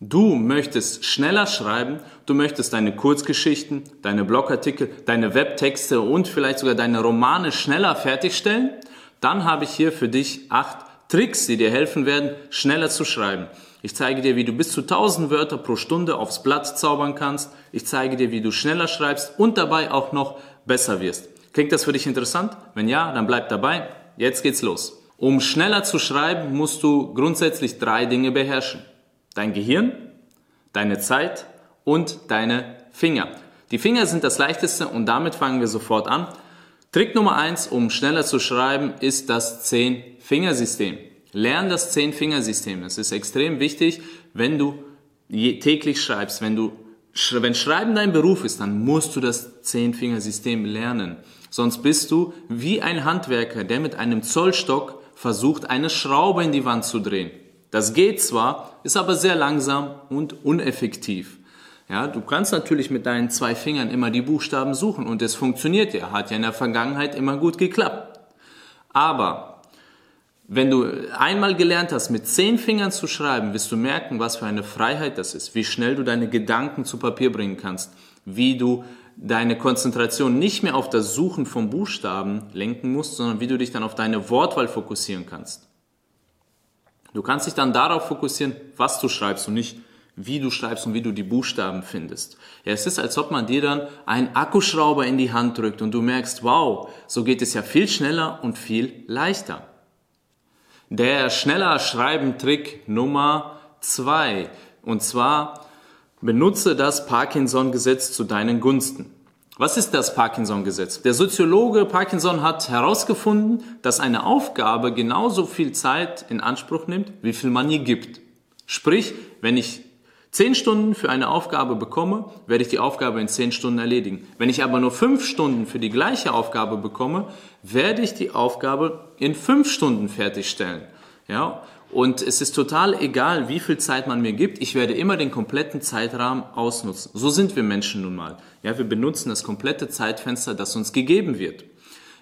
Du möchtest schneller schreiben, du möchtest deine Kurzgeschichten, deine Blogartikel, deine Webtexte und vielleicht sogar deine Romane schneller fertigstellen, dann habe ich hier für dich acht Tricks, die dir helfen werden, schneller zu schreiben. Ich zeige dir, wie du bis zu 1000 Wörter pro Stunde aufs Blatt zaubern kannst. Ich zeige dir, wie du schneller schreibst und dabei auch noch besser wirst. Klingt das für dich interessant? Wenn ja, dann bleib dabei. Jetzt geht's los. Um schneller zu schreiben, musst du grundsätzlich drei Dinge beherrschen dein Gehirn, deine Zeit und deine Finger. Die Finger sind das leichteste und damit fangen wir sofort an. Trick Nummer eins, um schneller zu schreiben, ist das Zehn-Finger-System. Lern das Zehn-Finger-System. Es ist extrem wichtig, wenn du täglich schreibst. Wenn du, wenn Schreiben dein Beruf ist, dann musst du das Zehn-Finger-System lernen. Sonst bist du wie ein Handwerker, der mit einem Zollstock versucht, eine Schraube in die Wand zu drehen. Das geht zwar, ist aber sehr langsam und uneffektiv. Ja, du kannst natürlich mit deinen zwei Fingern immer die Buchstaben suchen und es funktioniert ja, hat ja in der Vergangenheit immer gut geklappt. Aber wenn du einmal gelernt hast, mit zehn Fingern zu schreiben, wirst du merken, was für eine Freiheit das ist, wie schnell du deine Gedanken zu Papier bringen kannst, wie du deine Konzentration nicht mehr auf das Suchen von Buchstaben lenken musst, sondern wie du dich dann auf deine Wortwahl fokussieren kannst. Du kannst dich dann darauf fokussieren, was du schreibst und nicht, wie du schreibst und wie du die Buchstaben findest. Ja, es ist, als ob man dir dann einen Akkuschrauber in die Hand drückt und du merkst, wow, so geht es ja viel schneller und viel leichter. Der schneller Schreiben Trick Nummer zwei. Und zwar benutze das Parkinson-Gesetz zu deinen Gunsten. Was ist das Parkinson-Gesetz? Der Soziologe Parkinson hat herausgefunden, dass eine Aufgabe genauso viel Zeit in Anspruch nimmt, wie viel man ihr gibt. Sprich, wenn ich zehn Stunden für eine Aufgabe bekomme, werde ich die Aufgabe in zehn Stunden erledigen. Wenn ich aber nur fünf Stunden für die gleiche Aufgabe bekomme, werde ich die Aufgabe in fünf Stunden fertigstellen. Ja, und es ist total egal, wie viel Zeit man mir gibt. Ich werde immer den kompletten Zeitrahmen ausnutzen. So sind wir Menschen nun mal. Ja, wir benutzen das komplette Zeitfenster, das uns gegeben wird.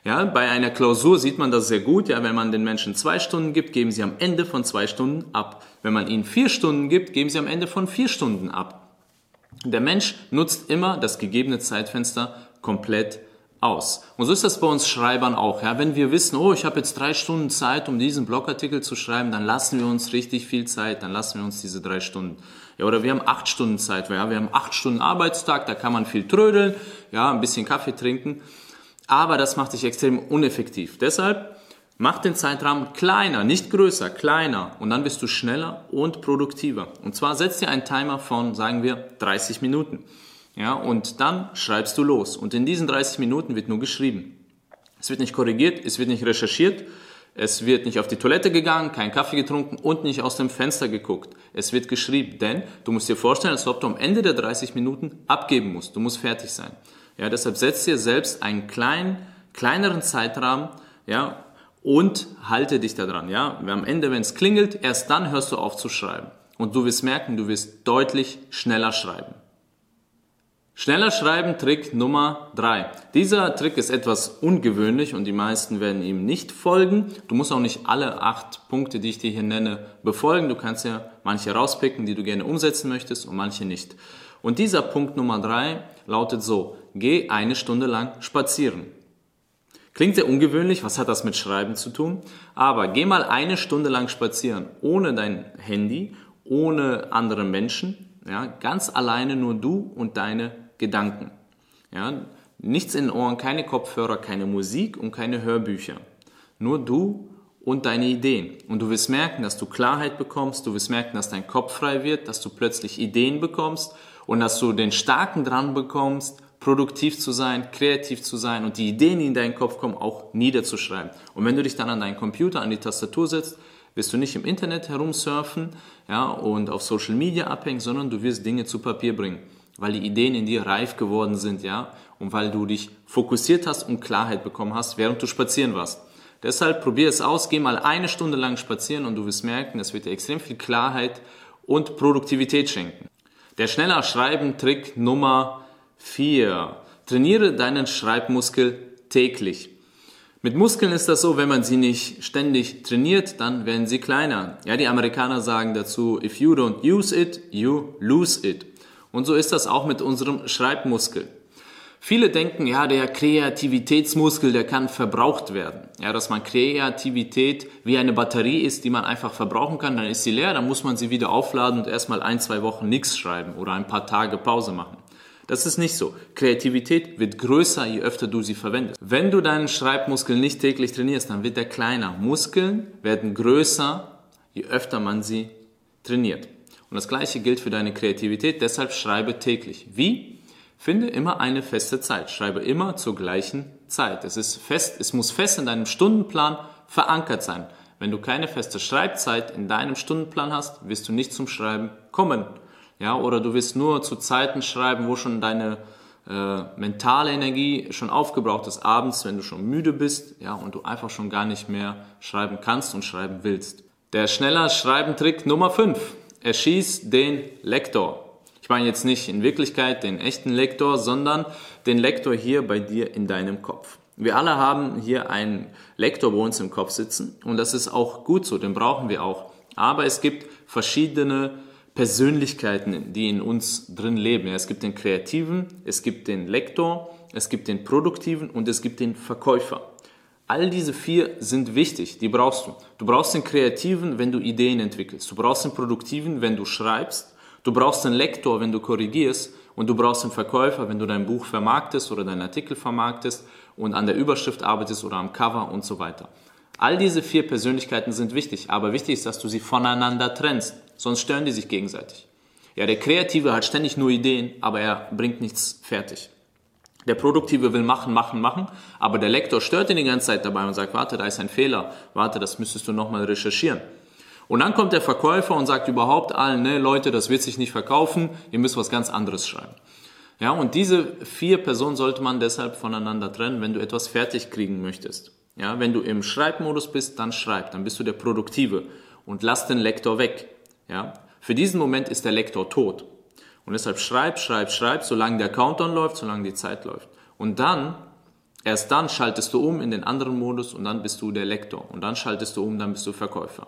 Ja, bei einer Klausur sieht man das sehr gut. Ja, wenn man den Menschen zwei Stunden gibt, geben sie am Ende von zwei Stunden ab. Wenn man ihnen vier Stunden gibt, geben sie am Ende von vier Stunden ab. Der Mensch nutzt immer das gegebene Zeitfenster komplett aus. Und so ist das bei uns Schreibern auch. Ja? Wenn wir wissen, oh, ich habe jetzt drei Stunden Zeit, um diesen Blogartikel zu schreiben, dann lassen wir uns richtig viel Zeit, dann lassen wir uns diese drei Stunden. Ja, oder wir haben acht Stunden Zeit, ja? wir haben acht Stunden Arbeitstag, da kann man viel trödeln, ja, ein bisschen Kaffee trinken. Aber das macht dich extrem uneffektiv. Deshalb mach den Zeitrahmen kleiner, nicht größer, kleiner. Und dann bist du schneller und produktiver. Und zwar setz dir einen Timer von, sagen wir, 30 Minuten. Ja, und dann schreibst du los. Und in diesen 30 Minuten wird nur geschrieben. Es wird nicht korrigiert, es wird nicht recherchiert, es wird nicht auf die Toilette gegangen, kein Kaffee getrunken und nicht aus dem Fenster geguckt. Es wird geschrieben, denn du musst dir vorstellen, als ob du am Ende der 30 Minuten abgeben musst. Du musst fertig sein. Ja, deshalb setz dir selbst einen kleinen, kleineren Zeitrahmen, ja, und halte dich daran, ja. Am Ende, wenn es klingelt, erst dann hörst du auf zu schreiben. Und du wirst merken, du wirst deutlich schneller schreiben. Schneller schreiben Trick Nummer drei. Dieser Trick ist etwas ungewöhnlich und die meisten werden ihm nicht folgen. Du musst auch nicht alle acht Punkte, die ich dir hier nenne, befolgen. Du kannst ja manche rauspicken, die du gerne umsetzen möchtest und manche nicht. Und dieser Punkt Nummer drei lautet so, geh eine Stunde lang spazieren. Klingt sehr ungewöhnlich, was hat das mit Schreiben zu tun? Aber geh mal eine Stunde lang spazieren, ohne dein Handy, ohne andere Menschen, ja, ganz alleine nur du und deine Gedanken. Ja, nichts in den Ohren, keine Kopfhörer, keine Musik und keine Hörbücher. Nur du und deine Ideen. Und du wirst merken, dass du Klarheit bekommst, du wirst merken, dass dein Kopf frei wird, dass du plötzlich Ideen bekommst und dass du den Starken dran bekommst, produktiv zu sein, kreativ zu sein und die Ideen, die in deinen Kopf kommen, auch niederzuschreiben. Und wenn du dich dann an deinen Computer, an die Tastatur setzt, wirst du nicht im Internet herumsurfen ja, und auf Social Media abhängen, sondern du wirst Dinge zu Papier bringen weil die Ideen in dir reif geworden sind, ja, und weil du dich fokussiert hast und Klarheit bekommen hast, während du spazieren warst. Deshalb probier es aus, geh mal eine Stunde lang spazieren und du wirst merken, es wird dir extrem viel Klarheit und Produktivität schenken. Der schneller Schreiben Trick Nummer 4. Trainiere deinen Schreibmuskel täglich. Mit Muskeln ist das so, wenn man sie nicht ständig trainiert, dann werden sie kleiner. Ja, die Amerikaner sagen dazu, if you don't use it, you lose it. Und so ist das auch mit unserem Schreibmuskel. Viele denken, ja, der Kreativitätsmuskel, der kann verbraucht werden. Ja, dass man Kreativität wie eine Batterie ist, die man einfach verbrauchen kann, dann ist sie leer, dann muss man sie wieder aufladen und erstmal ein, zwei Wochen nichts schreiben oder ein paar Tage Pause machen. Das ist nicht so. Kreativität wird größer, je öfter du sie verwendest. Wenn du deinen Schreibmuskel nicht täglich trainierst, dann wird er kleiner. Muskeln werden größer, je öfter man sie trainiert. Und das gleiche gilt für deine Kreativität, deshalb schreibe täglich. Wie? Finde immer eine feste Zeit. Schreibe immer zur gleichen Zeit. Es ist fest, es muss fest in deinem Stundenplan verankert sein. Wenn du keine feste Schreibzeit in deinem Stundenplan hast, wirst du nicht zum Schreiben kommen ja, oder du willst nur zu Zeiten schreiben, wo schon deine äh, mentale Energie schon aufgebraucht ist, abends, wenn du schon müde bist, ja, und du einfach schon gar nicht mehr schreiben kannst und schreiben willst. Der schneller Schreiben-Trick Nummer 5. Erschieß den Lektor. Ich meine jetzt nicht in Wirklichkeit den echten Lektor, sondern den Lektor hier bei dir in deinem Kopf. Wir alle haben hier einen Lektor bei uns im Kopf sitzen und das ist auch gut so, den brauchen wir auch. Aber es gibt verschiedene Persönlichkeiten, die in uns drin leben. Es gibt den Kreativen, es gibt den Lektor, es gibt den Produktiven und es gibt den Verkäufer. All diese vier sind wichtig, die brauchst du. Du brauchst den Kreativen, wenn du Ideen entwickelst. Du brauchst den Produktiven, wenn du schreibst. Du brauchst den Lektor, wenn du korrigierst. Und du brauchst den Verkäufer, wenn du dein Buch vermarktest oder deinen Artikel vermarktest und an der Überschrift arbeitest oder am Cover und so weiter. All diese vier Persönlichkeiten sind wichtig, aber wichtig ist, dass du sie voneinander trennst, sonst stören die sich gegenseitig. Ja, der Kreative hat ständig nur Ideen, aber er bringt nichts fertig. Der Produktive will machen, machen, machen, aber der Lektor stört ihn die ganze Zeit dabei und sagt, warte, da ist ein Fehler, warte, das müsstest du nochmal recherchieren. Und dann kommt der Verkäufer und sagt überhaupt allen, ne, Leute, das wird sich nicht verkaufen, ihr müsst was ganz anderes schreiben. Ja, und diese vier Personen sollte man deshalb voneinander trennen, wenn du etwas fertig kriegen möchtest. Ja, wenn du im Schreibmodus bist, dann schreib, dann bist du der Produktive und lass den Lektor weg. Ja, für diesen Moment ist der Lektor tot. Und deshalb schreib, schreib, schreib, solange der Countdown läuft, solange die Zeit läuft. Und dann, erst dann schaltest du um in den anderen Modus und dann bist du der Lektor. Und dann schaltest du um, dann bist du Verkäufer.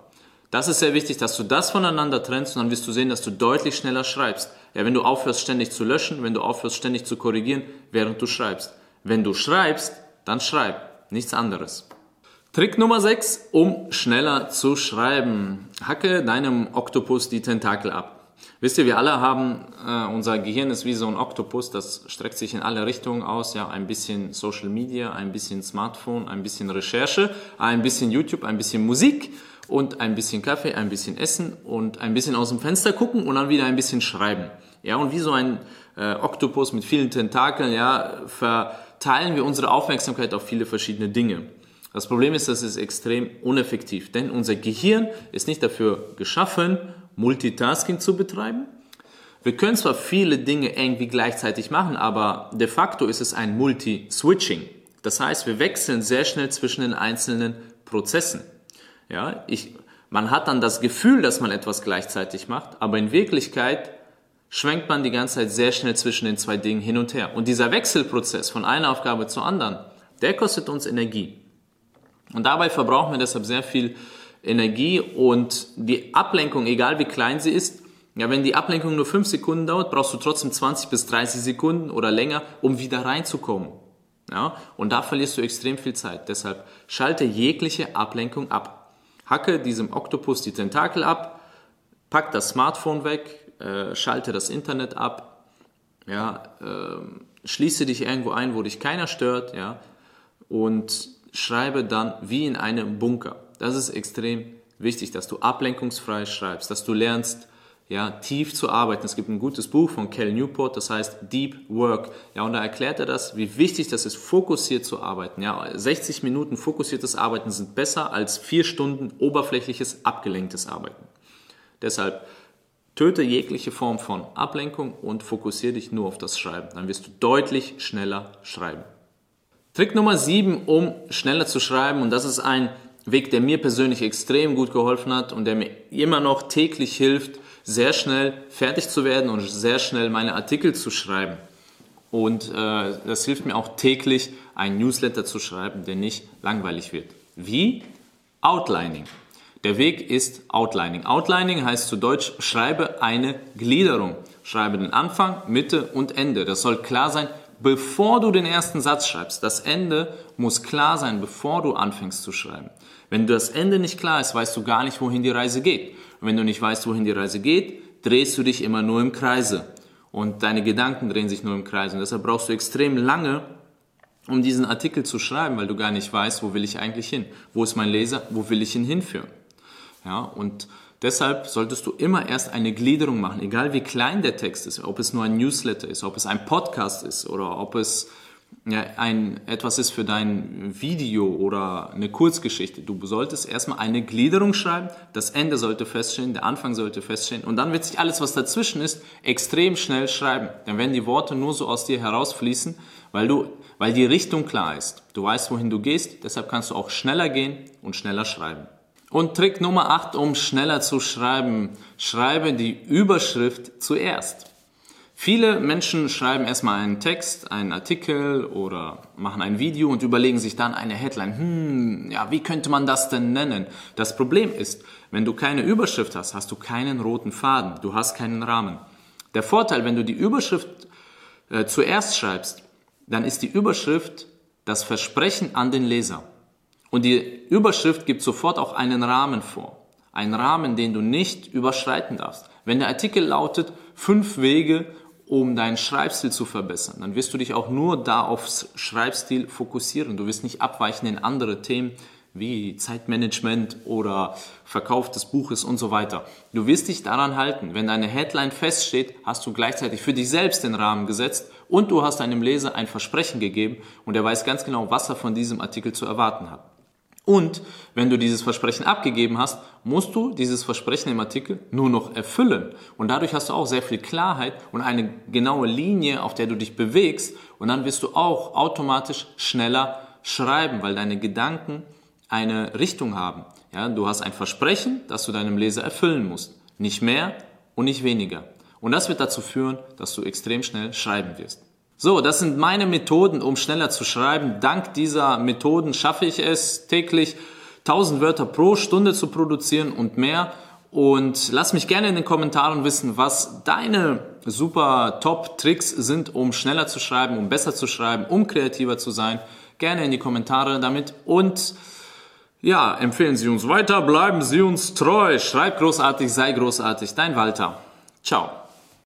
Das ist sehr wichtig, dass du das voneinander trennst und dann wirst du sehen, dass du deutlich schneller schreibst. Ja, wenn du aufhörst ständig zu löschen, wenn du aufhörst ständig zu korrigieren, während du schreibst. Wenn du schreibst, dann schreib nichts anderes. Trick Nummer 6, um schneller zu schreiben. Hacke deinem Oktopus die Tentakel ab. Wisst ihr, wir alle haben, äh, unser Gehirn ist wie so ein Oktopus, das streckt sich in alle Richtungen aus. Ja, ein bisschen Social Media, ein bisschen Smartphone, ein bisschen Recherche, ein bisschen YouTube, ein bisschen Musik und ein bisschen Kaffee, ein bisschen Essen und ein bisschen aus dem Fenster gucken und dann wieder ein bisschen schreiben. Ja, und wie so ein äh, Oktopus mit vielen Tentakeln, ja, ver teilen wir unsere Aufmerksamkeit auf viele verschiedene Dinge. Das Problem ist, das ist extrem uneffektiv, denn unser Gehirn ist nicht dafür geschaffen, Multitasking zu betreiben. Wir können zwar viele Dinge irgendwie gleichzeitig machen, aber de facto ist es ein Multi-Switching. Das heißt, wir wechseln sehr schnell zwischen den einzelnen Prozessen. Ja, ich, man hat dann das Gefühl, dass man etwas gleichzeitig macht, aber in Wirklichkeit schwenkt man die ganze Zeit sehr schnell zwischen den zwei Dingen hin und her. Und dieser Wechselprozess von einer Aufgabe zur anderen, der kostet uns Energie. Und dabei verbrauchen wir deshalb sehr viel Energie und die Ablenkung, egal wie klein sie ist, ja, wenn die Ablenkung nur 5 Sekunden dauert, brauchst du trotzdem 20 bis 30 Sekunden oder länger, um wieder reinzukommen. Ja, und da verlierst du extrem viel Zeit. Deshalb schalte jegliche Ablenkung ab. Hacke diesem Oktopus die Tentakel ab, pack das Smartphone weg, äh, schalte das Internet ab, ja, äh, schließe dich irgendwo ein, wo dich keiner stört, ja, und schreibe dann wie in einem Bunker. Das ist extrem wichtig, dass du ablenkungsfrei schreibst, dass du lernst, ja, tief zu arbeiten. Es gibt ein gutes Buch von Cal Newport, das heißt Deep Work. Ja, und da erklärt er das, wie wichtig das ist, fokussiert zu arbeiten. Ja, 60 Minuten fokussiertes Arbeiten sind besser als vier Stunden oberflächliches, abgelenktes Arbeiten. Deshalb Töte jegliche Form von Ablenkung und fokussiere dich nur auf das Schreiben. Dann wirst du deutlich schneller schreiben. Trick Nummer 7, um schneller zu schreiben, und das ist ein Weg, der mir persönlich extrem gut geholfen hat und der mir immer noch täglich hilft, sehr schnell fertig zu werden und sehr schnell meine Artikel zu schreiben. Und äh, das hilft mir auch täglich, einen Newsletter zu schreiben, der nicht langweilig wird. Wie? Outlining. Der Weg ist Outlining. Outlining heißt zu Deutsch, schreibe eine Gliederung. Schreibe den Anfang, Mitte und Ende. Das soll klar sein, bevor du den ersten Satz schreibst. Das Ende muss klar sein, bevor du anfängst zu schreiben. Wenn das Ende nicht klar ist, weißt du gar nicht, wohin die Reise geht. Und wenn du nicht weißt, wohin die Reise geht, drehst du dich immer nur im Kreise. Und deine Gedanken drehen sich nur im Kreis. Und deshalb brauchst du extrem lange, um diesen Artikel zu schreiben, weil du gar nicht weißt, wo will ich eigentlich hin? Wo ist mein Leser? Wo will ich ihn hinführen? Ja, und deshalb solltest du immer erst eine Gliederung machen, egal wie klein der Text ist, ob es nur ein Newsletter ist, ob es ein Podcast ist oder ob es ja, ein, etwas ist für dein Video oder eine Kurzgeschichte. Du solltest erstmal eine Gliederung schreiben, das Ende sollte feststehen, der Anfang sollte feststehen und dann wird sich alles, was dazwischen ist, extrem schnell schreiben. Dann werden die Worte nur so aus dir herausfließen, weil, du, weil die Richtung klar ist. Du weißt, wohin du gehst, deshalb kannst du auch schneller gehen und schneller schreiben. Und Trick Nummer 8, um schneller zu schreiben, schreibe die Überschrift zuerst. Viele Menschen schreiben erstmal einen Text, einen Artikel oder machen ein Video und überlegen sich dann eine Headline. Hm, ja, wie könnte man das denn nennen? Das Problem ist, wenn du keine Überschrift hast, hast du keinen roten Faden, du hast keinen Rahmen. Der Vorteil, wenn du die Überschrift äh, zuerst schreibst, dann ist die Überschrift das Versprechen an den Leser. Und die Überschrift gibt sofort auch einen Rahmen vor. Einen Rahmen, den du nicht überschreiten darfst. Wenn der Artikel lautet, fünf Wege, um deinen Schreibstil zu verbessern. Dann wirst du dich auch nur da aufs Schreibstil fokussieren. Du wirst nicht abweichen in andere Themen wie Zeitmanagement oder Verkauf des Buches und so weiter. Du wirst dich daran halten. Wenn deine Headline feststeht, hast du gleichzeitig für dich selbst den Rahmen gesetzt und du hast deinem Leser ein Versprechen gegeben und er weiß ganz genau, was er von diesem Artikel zu erwarten hat. Und wenn du dieses Versprechen abgegeben hast, musst du dieses Versprechen im Artikel nur noch erfüllen. Und dadurch hast du auch sehr viel Klarheit und eine genaue Linie, auf der du dich bewegst. Und dann wirst du auch automatisch schneller schreiben, weil deine Gedanken eine Richtung haben. Ja, du hast ein Versprechen, das du deinem Leser erfüllen musst. Nicht mehr und nicht weniger. Und das wird dazu führen, dass du extrem schnell schreiben wirst. So, das sind meine Methoden, um schneller zu schreiben. Dank dieser Methoden schaffe ich es täglich 1000 Wörter pro Stunde zu produzieren und mehr. Und lass mich gerne in den Kommentaren wissen, was deine super Top-Tricks sind, um schneller zu schreiben, um besser zu schreiben, um kreativer zu sein. Gerne in die Kommentare damit und ja, empfehlen Sie uns weiter, bleiben Sie uns treu, schreib großartig, sei großartig. Dein Walter. Ciao.